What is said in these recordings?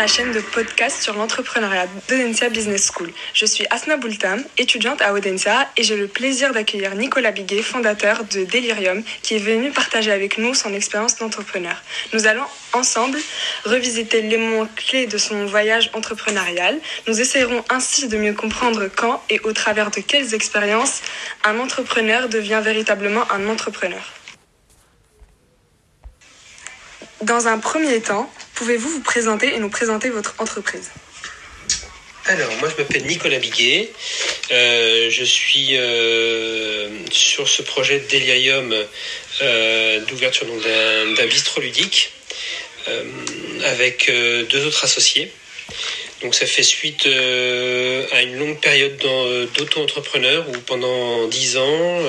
la chaîne de podcast sur l'entrepreneuriat d'Odensia Business School. Je suis Asna Boultam, étudiante à Odensia, et j'ai le plaisir d'accueillir Nicolas Biguet, fondateur de Delirium, qui est venu partager avec nous son expérience d'entrepreneur. Nous allons ensemble revisiter les mots clés de son voyage entrepreneurial. Nous essayerons ainsi de mieux comprendre quand et au travers de quelles expériences un entrepreneur devient véritablement un entrepreneur. Dans un premier temps, pouvez-vous vous présenter et nous présenter votre entreprise? Alors, moi, je m'appelle Nicolas Biguet. Euh, je suis euh, sur ce projet de Delirium euh, d'ouverture d'un bistrot ludique avec deux autres associés. Donc, ça fait suite à une longue période d'auto-entrepreneur où pendant dix ans,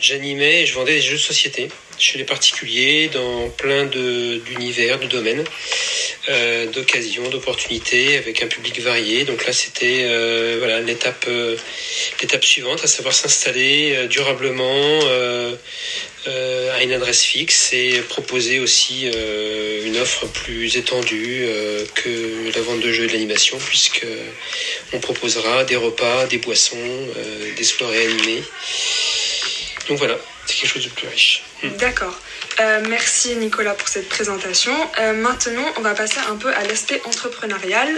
j'animais et je vendais des jeux de société chez les particuliers dans plein d'univers, de, domaines, euh, d'occasions, d'opportunités avec un public varié. Donc là, c'était euh, voilà l'étape euh, l'étape suivante, à savoir s'installer durablement à une adresse fixe et proposer aussi une offre plus étendue que la vente de jeux et de l'animation, puisque on proposera des repas, des boissons, des soirées animées. Donc voilà, c'est quelque chose de plus riche. Hmm. D'accord. Euh, merci Nicolas pour cette présentation. Euh, maintenant, on va passer un peu à l'aspect entrepreneurial.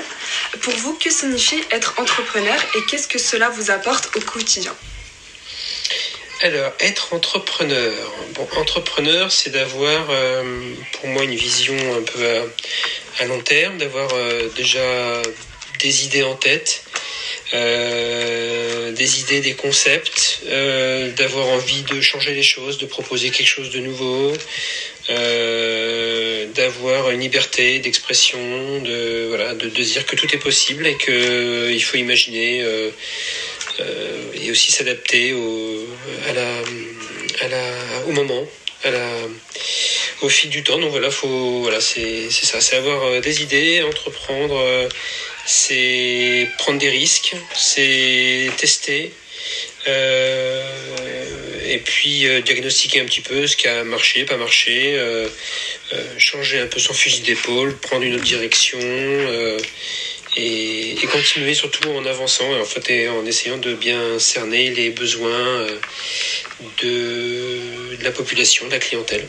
Pour vous, que signifie être entrepreneur et qu'est-ce que cela vous apporte au quotidien? Alors, être entrepreneur. Bon, entrepreneur, c'est d'avoir, euh, pour moi, une vision un peu à long terme, d'avoir déjà des idées en tête, euh, des idées, des concepts, euh, d'avoir envie de changer les choses, de proposer quelque chose de nouveau, euh, d'avoir une liberté d'expression, de voilà, de, dire que tout est possible et que il faut imaginer et aussi s'adapter au moment, au fil du temps. Donc voilà, faut voilà, c'est ça, c'est avoir des idées, entreprendre c'est prendre des risques, c'est tester, euh, et puis euh, diagnostiquer un petit peu ce qui a marché, pas marché, euh, changer un peu son fusil d'épaule, prendre une autre direction. Et, continuer surtout en avançant en fait et en essayant de bien cerner les besoins de la population, de la clientèle.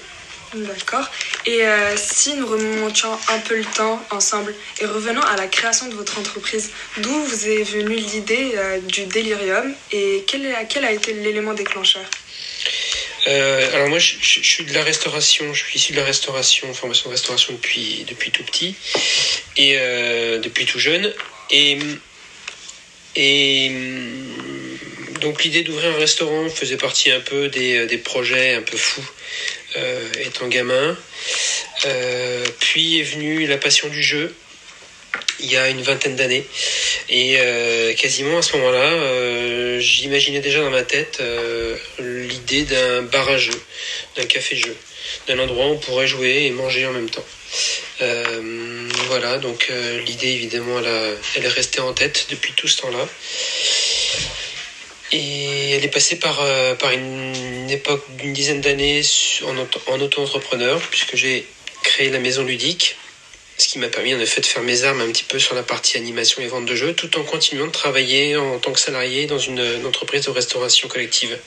D'accord. Et euh, si nous remontions un peu le temps ensemble et revenons à la création de votre entreprise, d'où vous est venue l'idée euh, du délirium et quel, a été l'élément déclencheur? Euh, alors moi, je, suis de la restauration, je suis issu de la restauration, formation de restauration depuis, depuis tout petit et depuis tout jeune. Et, et donc l'idée d'ouvrir un restaurant faisait partie un peu des, des projets un peu fous euh, étant gamin. Euh, puis est venue la passion du jeu il y a une vingtaine d'années. Et euh, quasiment à ce moment-là, j'imaginais déjà dans ma tête l'idée d'un bar à jeu, d'un café-jeu, d'un endroit où on pourrait jouer et manger en même temps. voilà, donc l'idée évidemment, elle est restée en tête depuis tout ce temps-là. Et elle est passée par, euh, par une époque d'une dizaine d'années en, en auto-entrepreneur, puisque j'ai créé la maison ludique, ce qui m'a permis en effet de faire mes armes un petit peu sur la partie animation et vente de jeux, tout en continuant de travailler en tant que salarié dans une, entreprise de restauration collective,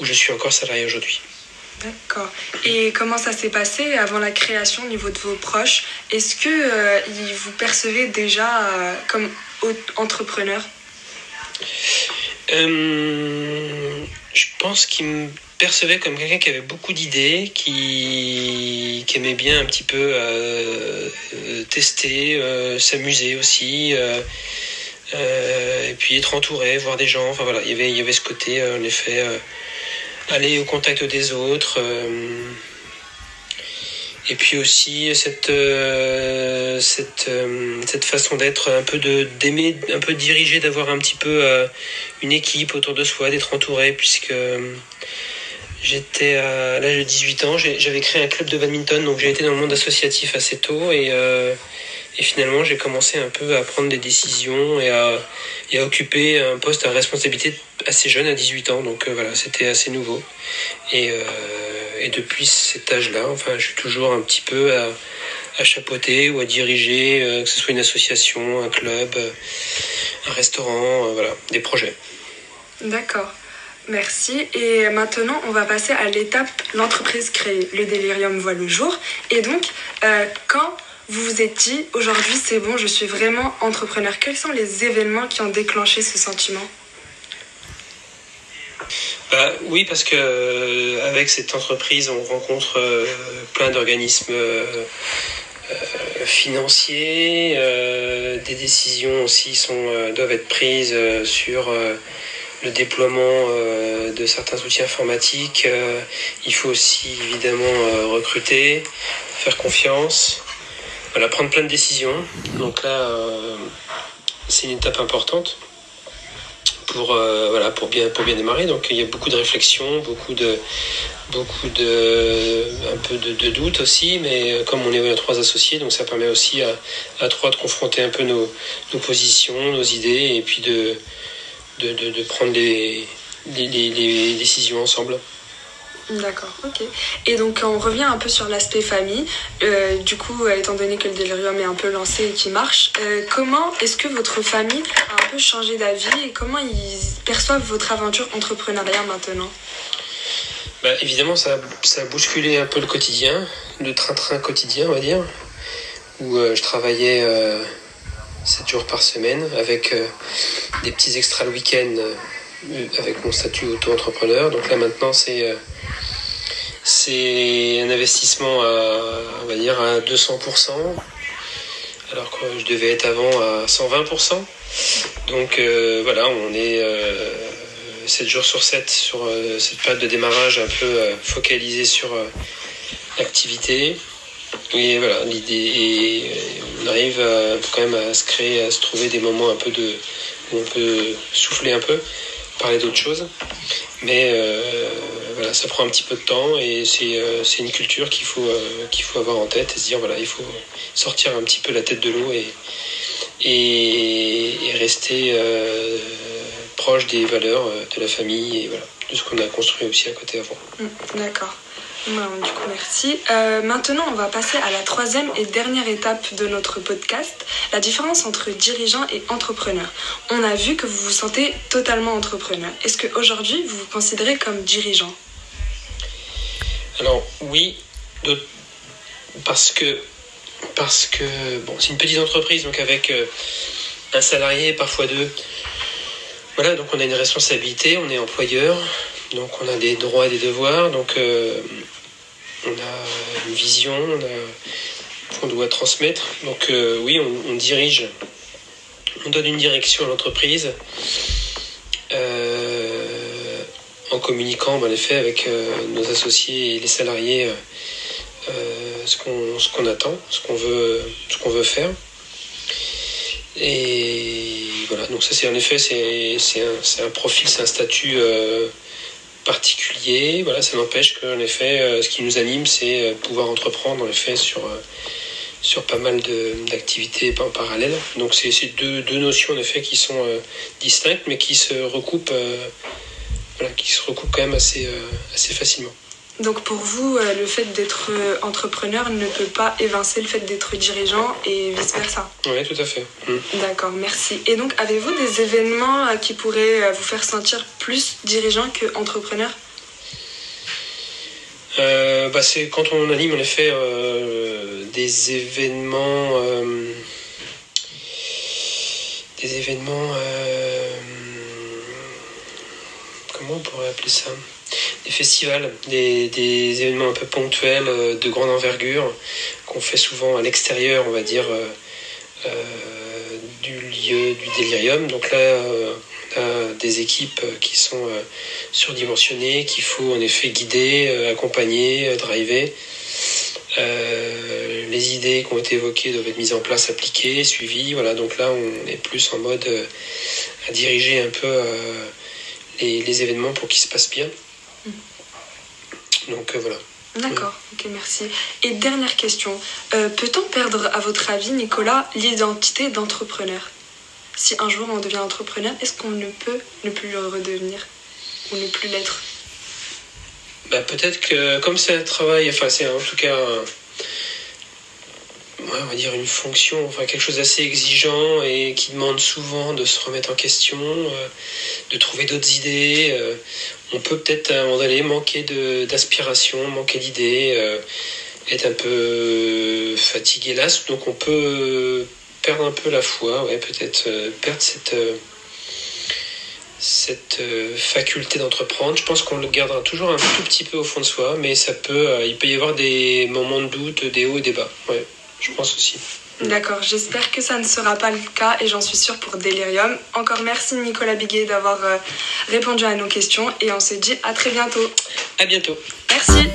où je suis encore salarié aujourd'hui. D'accord. Et comment ça s'est passé avant la création au niveau de vos proches? Est-ce que euh, vous percevez déjà euh, comme entrepreneur euh, je pense qu'il me percevait comme quelqu'un qui avait beaucoup d'idées, qui, aimait bien un petit peu euh, euh, tester, s'amuser aussi, et puis être entouré, voir des gens. Enfin voilà, il y avait ce côté, en effet, aller au contact des autres. Et puis aussi cette euh, cette, euh, cette façon d'être un peu de d'aimer un peu diriger d'avoir un petit peu euh, une équipe autour de soi d'être entouré puisque j'étais à l'âge de 18 ans j'avais créé un club de badminton donc j'ai été dans le monde associatif assez tôt et et finalement j'ai commencé un peu à prendre des décisions et à, et à occuper un poste à responsabilité assez jeune à 18 ans. Donc voilà c'était assez nouveau. Et et depuis cet âge-là, enfin, je suis toujours un petit peu à, à chapeauter ou à diriger, que ce soit une association, un club, un restaurant, voilà, des projets. D'accord. Merci. Et maintenant, on va passer à l'étape l'entreprise créée. Le délirium voit le jour. Et donc, quand vous vous êtes dit, aujourd'hui c'est bon, je suis vraiment entrepreneur. Quels sont les événements qui ont déclenché ce sentiment? Bah, Oui, parce que euh, avec cette entreprise, on rencontre euh, plein d'organismes euh, financiers. des décisions aussi sont, doivent être prises sur le déploiement de certains outils informatiques. il faut aussi évidemment recruter, faire confiance. Prendre plein de décisions. Donc là, c'est une étape importante pour euh, voilà pour bien pour bien démarrer. Donc il y a beaucoup de réflexions, beaucoup de beaucoup de un peu de, doutes aussi, mais euh, comme on est trois associés, donc ça permet aussi à, à trois de confronter un peu nos, nos positions, nos idées, et puis de de, de, prendre les, les décisions ensemble. D'accord, ok. Et donc on revient un peu sur l'aspect famille. Euh, du coup, euh, étant donné que le délirium est un peu lancé et qui marche, euh, comment est-ce que votre famille a un peu changé d'avis et comment ils perçoivent votre aventure entrepreneuriale maintenant? Bah, Évidemment, ça, ça, a bousculé un peu le quotidien, le train-train quotidien, on va dire, où je travaillais 7 jours par semaine avec des petits extras le week-end avec mon statut auto-entrepreneur. Donc là maintenant c'est c'est un investissement à, on va dire, à 200%, alors que je devais être avant à 120%. Donc euh, voilà, on est 7 euh, jours sur 7 sur euh, cette période de démarrage un peu focalisée sur l'activité. Et voilà, l'idée, on arrive quand même à se créer, à se trouver des moments un peu de, où on peut souffler un peu, parler d'autres choses. Mais ça prend un petit peu de temps et c'est euh, une culture qu'il faut, euh, faut avoir en tête et se dire voilà, il faut sortir un petit peu la tête de l'eau et, et, rester euh, proche des valeurs de la famille et voilà, de ce qu'on a construit aussi à côté avant. Mmh, d'accord. du coup, merci. maintenant, on va passer à la troisième et dernière étape de notre podcast, la différence entre dirigeant et entrepreneur. On a vu que vous vous sentez totalement entrepreneur. Est-ce qu'aujourd'hui, vous vous considérez comme dirigeant? Alors oui, parce que parce que bon, c'est une petite entreprise, donc avec euh, un salarié, parfois deux. Voilà, donc on a une responsabilité, on est employeur, donc on a des droits et des devoirs, donc euh, on a une vision, on, doit transmettre. Donc euh, oui, on, dirige, on donne une direction à l'entreprise en communiquant en effet avec euh, nos associés et les salariés euh, euh, ce qu'on attend, ce qu'on veut, ce qu'on veut faire. Et voilà, donc ça c'est en effet c'est un, un, profil, c'est un statut particulier. Voilà, ça n'empêche qu'en effet, ce qui nous anime, c'est pouvoir entreprendre en effet sur, sur pas mal d'activités en parallèle. Donc c'est deux, deux, notions en effet qui sont distinctes mais qui se recoupent qui se recoupent quand même assez, euh, assez facilement. Donc pour vous, euh, le fait d'être euh, entrepreneur ne peut pas évincer le fait d'être dirigeant et vice-versa Oui, tout à fait. Mm. D'accord, merci. Et donc avez-vous des événements qui pourraient vous faire sentir plus dirigeant que entrepreneur? Bah C'est quand on anime en effet des événements... des événements comment on pourrait appeler ça Des festivals, des, événements un peu ponctuels euh, de grande envergure qu'on fait souvent à l'extérieur, on va dire, euh, euh, du lieu du délirium. Donc là, on a des équipes qui sont surdimensionnées, qu'il faut en effet guider, accompagner, driver. les idées qui ont été évoquées doivent être mises en place, appliquées, suivies. Voilà, donc là, on est plus en mode à diriger un peu les, événements pour qu'ils se passent bien. Mm. Donc euh, voilà. D'accord, ok, merci. Et dernière question, euh, peut-on perdre, à votre avis, Nicolas, l'identité d'entrepreneur? Si un jour on devient entrepreneur, est-ce qu'on ne peut ne plus le redevenir ou ne plus l'être? Bah, Peut-être que comme c'est un travail, enfin c'est en tout cas on va dire une fonction, enfin quelque chose d'assez exigeant et qui demande souvent de se remettre en question, de trouver d'autres idées. on peut peut-être à un moment donné manquer d'aspiration, manquer d'idées, être un peu fatigué là, donc on peut perdre un peu la foi, ouais, peut-être perdre cette cette euh, faculté d'entreprendre. Je pense qu'on le gardera toujours un tout petit peu au fond de soi, mais ça peut, euh, il peut y avoir des moments de doute, des hauts et des bas. Ouais, je pense aussi. D'accord, j'espère que ça ne sera pas le cas et j'en suis sûre pour Delirium. Encore merci Nicolas Biguet d'avoir euh, répondu à nos questions et on se dit à très bientôt. À bientôt. Merci.